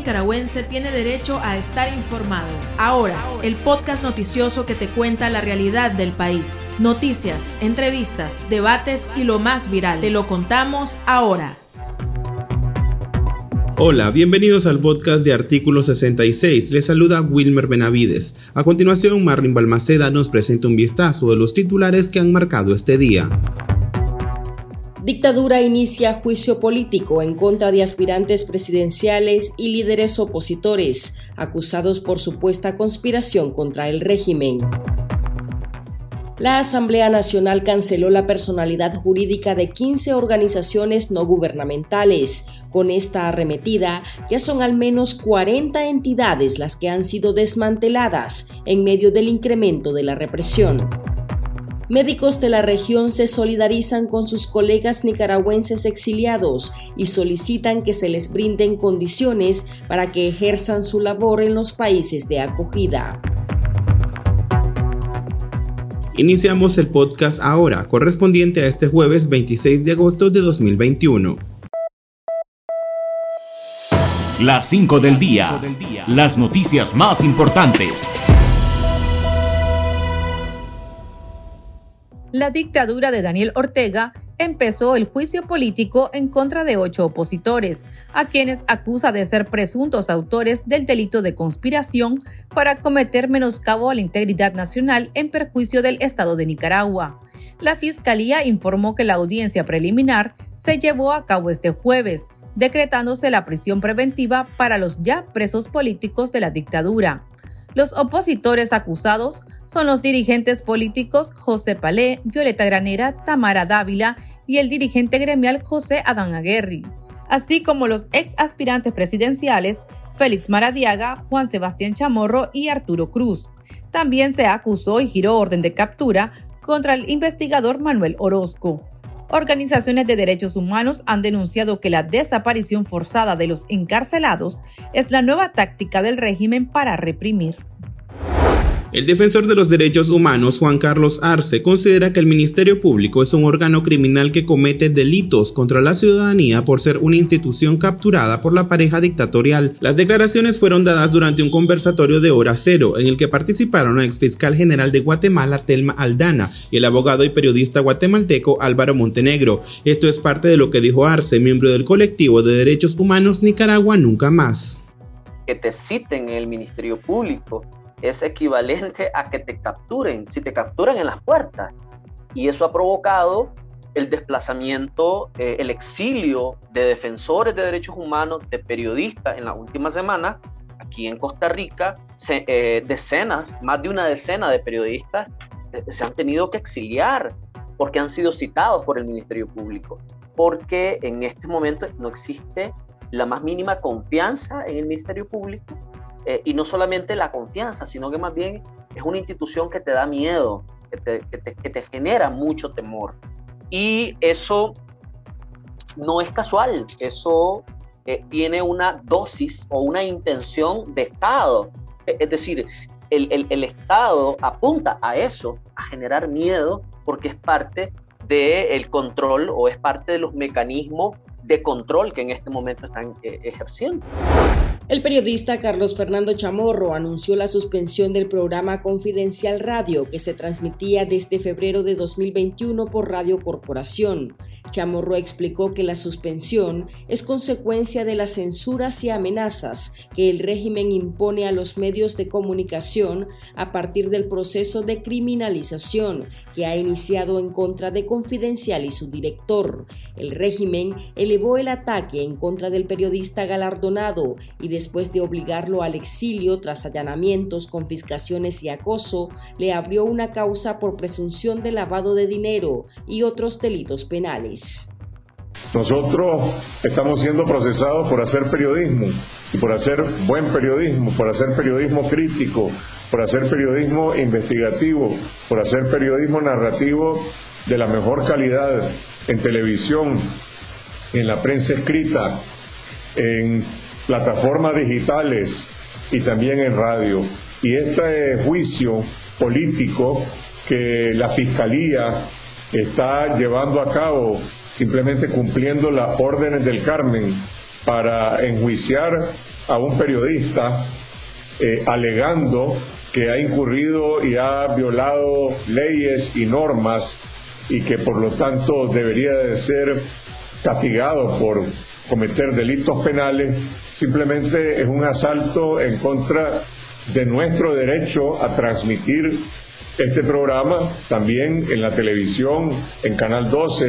nicaragüense tiene derecho a estar informado. Ahora, el podcast noticioso que te cuenta la realidad del país. Noticias, entrevistas, debates y lo más viral. Te lo contamos ahora. Hola, bienvenidos al podcast de Artículo 66. Les saluda Wilmer Benavides. A continuación, Marlin Balmaceda nos presenta un vistazo de los titulares que han marcado este día. Dictadura inicia juicio político en contra de aspirantes presidenciales y líderes opositores acusados por supuesta conspiración contra el régimen. La Asamblea Nacional canceló la personalidad jurídica de 15 organizaciones no gubernamentales. Con esta arremetida, ya son al menos 40 entidades las que han sido desmanteladas en medio del incremento de la represión. Médicos de la región se solidarizan con sus colegas nicaragüenses exiliados y solicitan que se les brinden condiciones para que ejerzan su labor en los países de acogida. Iniciamos el podcast ahora, correspondiente a este jueves 26 de agosto de 2021. Las 5 del día. Las noticias más importantes. La dictadura de Daniel Ortega empezó el juicio político en contra de ocho opositores, a quienes acusa de ser presuntos autores del delito de conspiración para cometer menoscabo a la integridad nacional en perjuicio del Estado de Nicaragua. La Fiscalía informó que la audiencia preliminar se llevó a cabo este jueves, decretándose la prisión preventiva para los ya presos políticos de la dictadura. Los opositores acusados son los dirigentes políticos José Palé, Violeta Granera, Tamara Dávila y el dirigente gremial José Adán Aguerri, así como los ex aspirantes presidenciales Félix Maradiaga, Juan Sebastián Chamorro y Arturo Cruz. También se acusó y giró orden de captura contra el investigador Manuel Orozco. Organizaciones de derechos humanos han denunciado que la desaparición forzada de los encarcelados es la nueva táctica del régimen para reprimir. El defensor de los derechos humanos, Juan Carlos Arce, considera que el Ministerio Público es un órgano criminal que comete delitos contra la ciudadanía por ser una institución capturada por la pareja dictatorial. Las declaraciones fueron dadas durante un conversatorio de hora cero en el que participaron el exfiscal general de Guatemala, Telma Aldana, y el abogado y periodista guatemalteco Álvaro Montenegro. Esto es parte de lo que dijo Arce, miembro del colectivo de derechos humanos Nicaragua Nunca Más. Que te citen en el Ministerio Público es equivalente a que te capturen, si te capturan en las puertas. Y eso ha provocado el desplazamiento, eh, el exilio de defensores de derechos humanos, de periodistas en la última semana. Aquí en Costa Rica, eh, decenas, más de una decena de periodistas eh, se han tenido que exiliar porque han sido citados por el Ministerio Público, porque en este momento no existe la más mínima confianza en el Ministerio Público eh, y no solamente la confianza, sino que más bien es una institución que te da miedo, que te, que te, genera mucho temor. Y eso no es casual, eso eh, tiene una dosis o una intención de Estado. E, es decir, el, el, el, Estado apunta a eso, a generar miedo, porque es parte del control o es parte de los mecanismos de control que en este momento están eh, ejerciendo. El periodista Carlos Fernando Chamorro anunció la suspensión del programa Confidencial Radio que se transmitía desde febrero de 2021 por Radio Corporación. Chamorro explicó que la suspensión es consecuencia de las censuras y amenazas que el régimen impone a los medios de comunicación a partir del proceso de criminalización que ha iniciado en contra de Confidencial y su director. El régimen elevó el ataque en contra del periodista galardonado y de después de obligarlo al exilio tras allanamientos, confiscaciones y acoso, le abrió una causa por presunción de lavado de dinero y otros delitos penales. Nosotros estamos siendo procesados por hacer periodismo y por hacer buen periodismo, por hacer periodismo crítico, por hacer periodismo investigativo, por hacer periodismo narrativo de la mejor calidad en televisión, en la prensa escrita, en plataformas digitales y también en radio. Y este juicio político que la Fiscalía está llevando a cabo, simplemente cumpliendo las órdenes del Carmen para enjuiciar a un periodista eh, alegando que ha incurrido y ha violado leyes y normas y que por lo tanto debería de ser castigado por cometer delitos penales, simplemente es un asalto en contra de nuestro derecho a transmitir este programa también en la televisión, en Canal 12,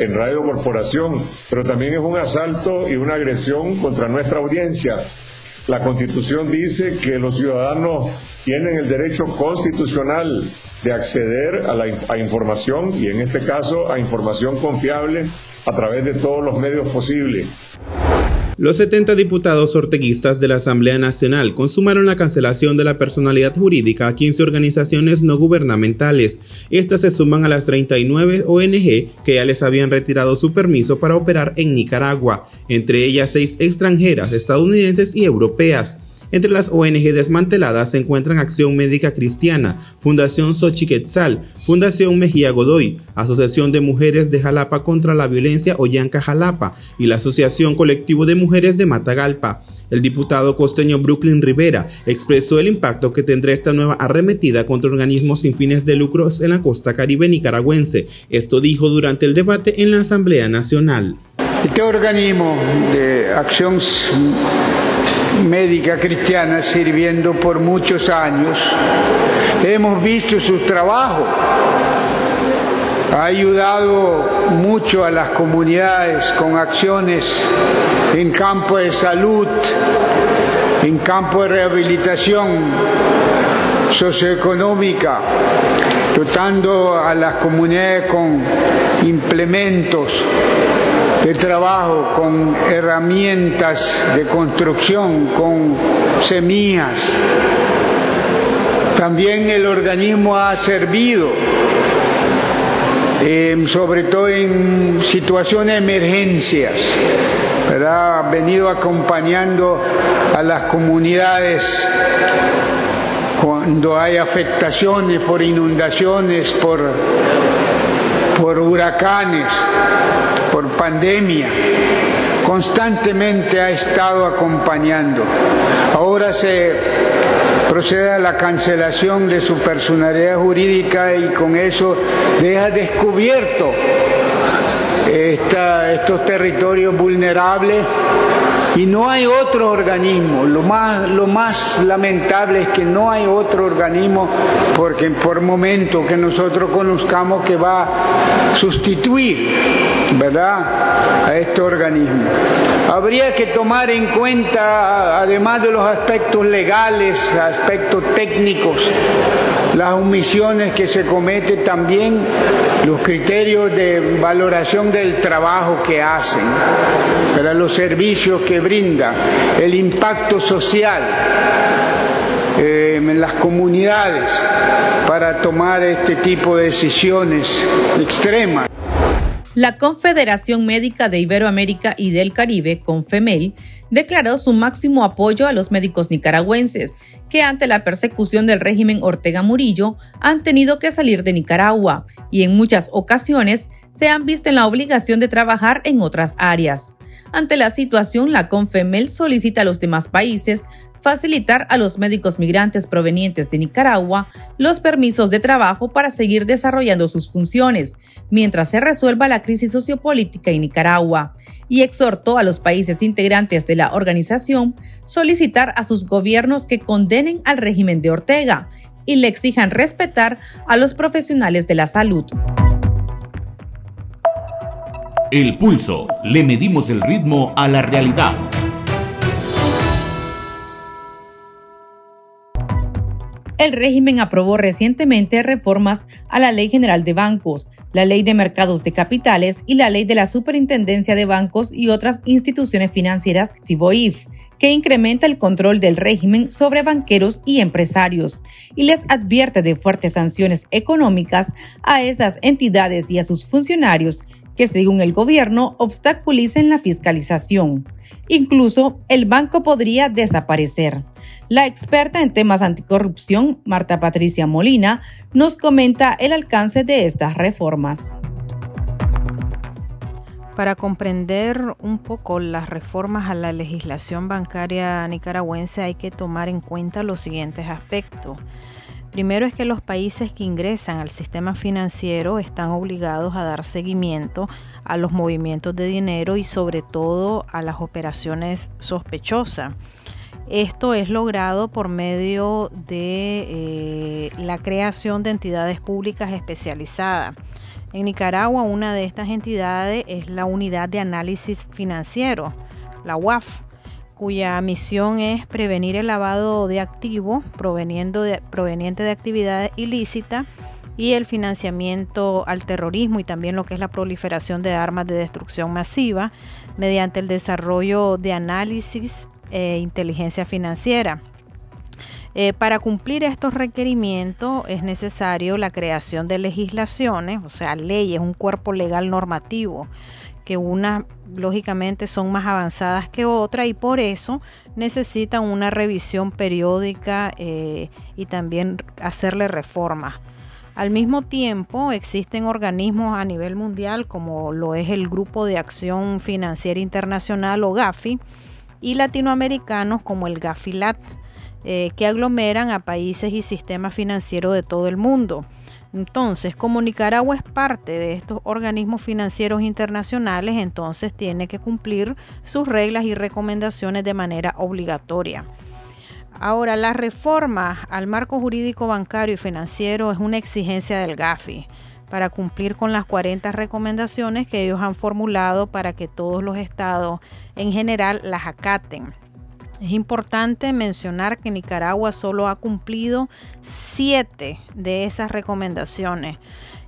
en Radio Corporación, pero también es un asalto y una agresión contra nuestra audiencia. La Constitución dice que los ciudadanos tienen el derecho constitucional de acceder a la información y en este caso a información confiable a través de todos los medios posibles. Los 70 diputados orteguistas de la Asamblea Nacional consumaron la cancelación de la personalidad jurídica a 15 organizaciones no gubernamentales. Estas se suman a las 39 ONG que ya les habían retirado su permiso para operar en Nicaragua, entre ellas seis extranjeras, estadounidenses y europeas. Entre las ONG desmanteladas se encuentran Acción Médica Cristiana, Fundación Xochiquetzal, Fundación Mejía Godoy, Asociación de Mujeres de Jalapa contra la Violencia Ollanca Jalapa y la Asociación Colectivo de Mujeres de Matagalpa. El diputado costeño Brooklyn Rivera expresó el impacto que tendrá esta nueva arremetida contra organismos sin fines de lucros en la costa caribe nicaragüense. Esto dijo durante el debate en la Asamblea Nacional. Este organismo de acción médica cristiana sirviendo por muchos años. Hemos visto su trabajo. Ha ayudado mucho a las comunidades con acciones en campo de salud, en campo de rehabilitación socioeconómica, dotando a las comunidades con implementos de trabajo, con herramientas de construcción, con semillas. También el organismo ha servido, em, sobre todo en situaciones de emergencias, ha venido acompañando a las comunidades cuando hay afectaciones por inundaciones, por, por huracanes, por pandemia, constantemente ha estado acompañando. Ahora se procede a la cancelación de su personalidad jurídica y con eso deja descubierto estos territorios vulnerables y no hay otro organismo. Lo más, lo más lamentable es que no hay otro organismo porque por momento que nosotros conozcamos que va a sustituir, ¿verdad?, a este organismo. Habría que tomar en cuenta, además de los aspectos legales, aspectos técnicos, las omisiones que se cometen también, los criterios de valoración del trabajo que hacen, para los servicios que brindan, el impacto social eh, en las comunidades para tomar este tipo de decisiones extremas. La Confederación Médica de Iberoamérica y del Caribe, CONFEMEL, declaró su máximo apoyo a los médicos nicaragüenses que ante la persecución del régimen Ortega Murillo han tenido que salir de Nicaragua y en muchas ocasiones se han visto en la obligación de trabajar en otras áreas. Ante la situación, la CONFEMEL solicita a los demás países facilitar a los médicos migrantes provenientes de Nicaragua los permisos de trabajo para seguir desarrollando sus funciones mientras se resuelva la crisis sociopolítica en Nicaragua y exhortó a los países integrantes de la organización solicitar a sus gobiernos que condenen al régimen de Ortega y le exijan respetar a los profesionales de la salud. El pulso. Le medimos el ritmo a la realidad. El régimen aprobó recientemente reformas a la Ley General de Bancos, la Ley de Mercados de Capitales y la Ley de la Superintendencia de Bancos y otras instituciones financieras, CIBOIF, que incrementa el control del régimen sobre banqueros y empresarios y les advierte de fuertes sanciones económicas a esas entidades y a sus funcionarios que según el gobierno obstaculicen la fiscalización. Incluso el banco podría desaparecer. La experta en temas anticorrupción, Marta Patricia Molina, nos comenta el alcance de estas reformas. Para comprender un poco las reformas a la legislación bancaria nicaragüense hay que tomar en cuenta los siguientes aspectos. Primero es que los países que ingresan al sistema financiero están obligados a dar seguimiento a los movimientos de dinero y sobre todo a las operaciones sospechosas. Esto es logrado por medio de eh, la creación de entidades públicas especializadas. En Nicaragua, una de estas entidades es la Unidad de Análisis Financiero, la UAF, cuya misión es prevenir el lavado de activos proveniente de actividades ilícitas y el financiamiento al terrorismo y también lo que es la proliferación de armas de destrucción masiva mediante el desarrollo de análisis e inteligencia financiera. Eh, para cumplir estos requerimientos es necesario la creación de legislaciones, o sea, leyes, un cuerpo legal normativo, que unas lógicamente son más avanzadas que otras y por eso necesitan una revisión periódica eh, y también hacerle reformas. Al mismo tiempo, existen organismos a nivel mundial como lo es el Grupo de Acción Financiera Internacional o GAFI y latinoamericanos como el GAFILAT eh, que aglomeran a países y sistemas financieros de todo el mundo. Entonces, como Nicaragua es parte de estos organismos financieros internacionales, entonces tiene que cumplir sus reglas y recomendaciones de manera obligatoria. Ahora, la reforma al marco jurídico bancario y financiero es una exigencia del GAFI para cumplir con las 40 recomendaciones que ellos han formulado para que todos los estados en general las acaten. Es importante mencionar que Nicaragua solo ha cumplido siete de esas recomendaciones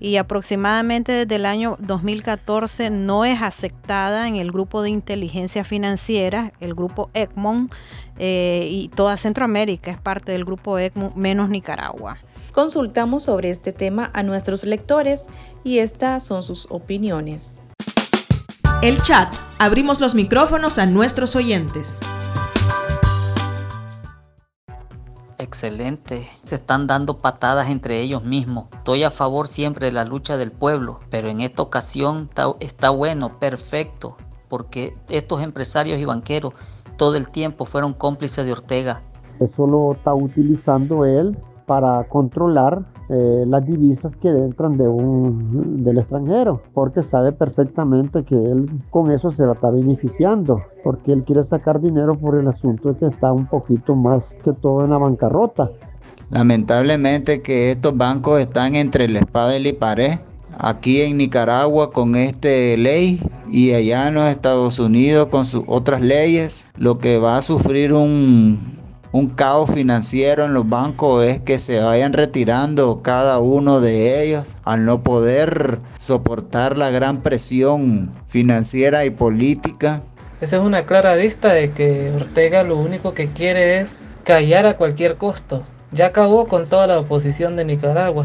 y aproximadamente desde el año 2014 no es aceptada en el grupo de inteligencia financiera, el grupo ECMON, eh, y toda Centroamérica es parte del grupo ECMON, menos Nicaragua. Consultamos sobre este tema a nuestros lectores y estas son sus opiniones. El chat. Abrimos los micrófonos a nuestros oyentes. Excelente. Se están dando patadas entre ellos mismos. Estoy a favor siempre de la lucha del pueblo, pero en esta ocasión está, bueno, perfecto, porque estos empresarios y banqueros todo el tiempo fueron cómplices de Ortega. Eso lo está utilizando él para controlar eh, las divisas que entran de un, del extranjero, porque sabe perfectamente que él con eso se la está beneficiando, porque él quiere sacar dinero por el asunto de que está un poquito más que todo en la bancarrota. Lamentablemente que estos bancos están entre la espada y la pared. Aquí en Nicaragua con esta ley y allá en los Estados Unidos con sus otras leyes, lo que va a sufrir un, un caos financiero en los bancos es que se vayan retirando cada uno de ellos al no poder soportar la gran presión financiera y política. Esa es una clara vista de que Ortega lo único que quiere es callar a cualquier costo. Ya acabó con toda la oposición de Nicaragua.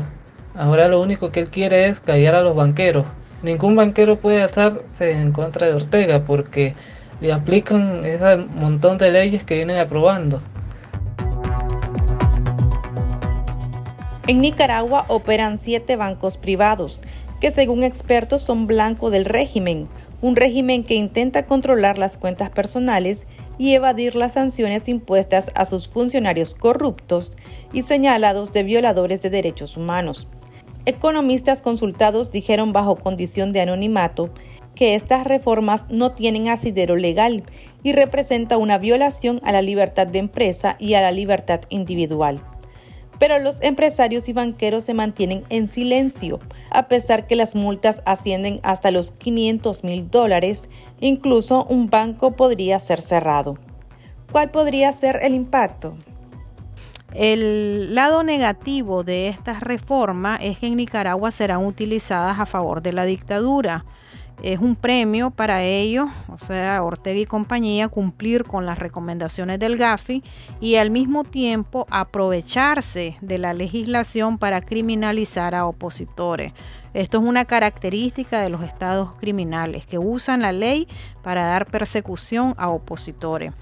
Ahora lo único que él quiere es callar a los banqueros. Ningún banquero puede hacerse en contra de Ortega porque le aplican ese montón de leyes que vienen aprobando. En Nicaragua operan siete bancos privados, que según expertos son blanco del régimen, un régimen que intenta controlar las cuentas personales y evadir las sanciones impuestas a sus funcionarios corruptos y señalados de violadores de derechos humanos. Economistas consultados dijeron bajo condición de anonimato que estas reformas no tienen asidero legal y representa una violación a la libertad de empresa y a la libertad individual pero los empresarios y banqueros se mantienen en silencio, a pesar que las multas ascienden hasta los 500 mil dólares, incluso un banco podría ser cerrado. ¿Cuál podría ser el impacto? El lado negativo de estas reformas es que en Nicaragua serán utilizadas a favor de la dictadura es un premio para ellos, o sea, Ortega y compañía, cumplir con las recomendaciones del GAFI y al mismo tiempo aprovecharse de la legislación para criminalizar a opositores. Esto es una característica de los estados criminales que usan la ley para dar persecución a opositores.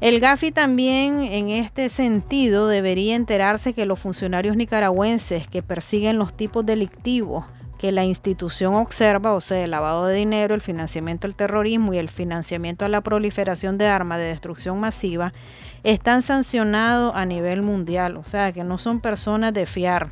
El GAFI también en este sentido debería enterarse que los funcionarios nicaragüenses que persiguen los tipos delictivos que la institución observa, o sea, el lavado de dinero, el financiamiento al terrorismo y el financiamiento a la proliferación de armas de destrucción masiva, están sancionados a nivel mundial, o sea, que no son personas de fiar.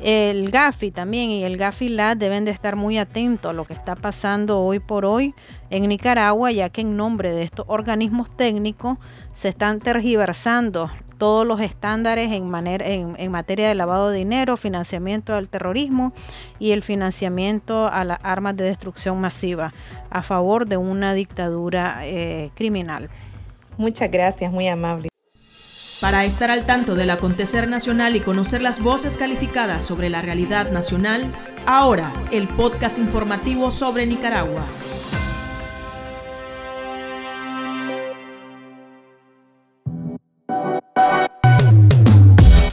El GAFI también y el GAFI LAD deben de estar muy atentos a lo que está pasando hoy por hoy en Nicaragua, ya que en nombre de estos organismos técnicos se están tergiversando todos los estándares en, manera, en, materia de lavado de dinero, financiamiento al terrorismo y el financiamiento a las armas de destrucción masiva a favor de una dictadura eh, criminal. Muchas gracias, muy amable. Para estar al tanto del acontecer nacional y conocer las voces calificadas sobre la realidad nacional, ahora el podcast informativo sobre Nicaragua.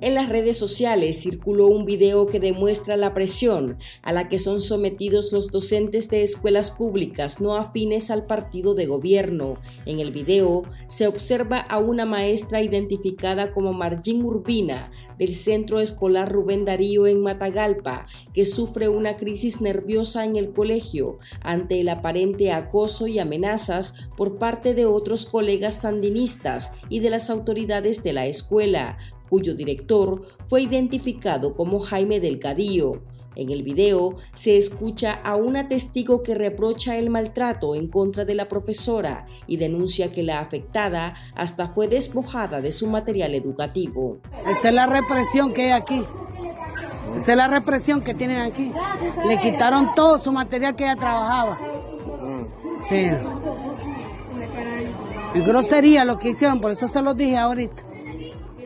En las redes sociales circuló un video que demuestra la presión a la que son sometidos los docentes de escuelas públicas no afines al partido de gobierno. En el video se observa a una maestra identificada como Margin Urbina del Centro Escolar Rubén Darío en Matagalpa, que sufre una crisis nerviosa en el colegio ante el aparente acoso y amenazas por parte de otros colegas sandinistas y de las autoridades de la escuela cuyo director fue identificado como Jaime Delgadillo. En el video se escucha a una testigo que reprocha el maltrato en contra de la profesora y denuncia que la afectada hasta fue despojada de su material educativo. Esa es la represión que hay aquí. Esa es la represión que tienen aquí. Le quitaron todo su material que ella trabajaba. Sí. Es grosería lo que hicieron, por eso se lo dije ahorita.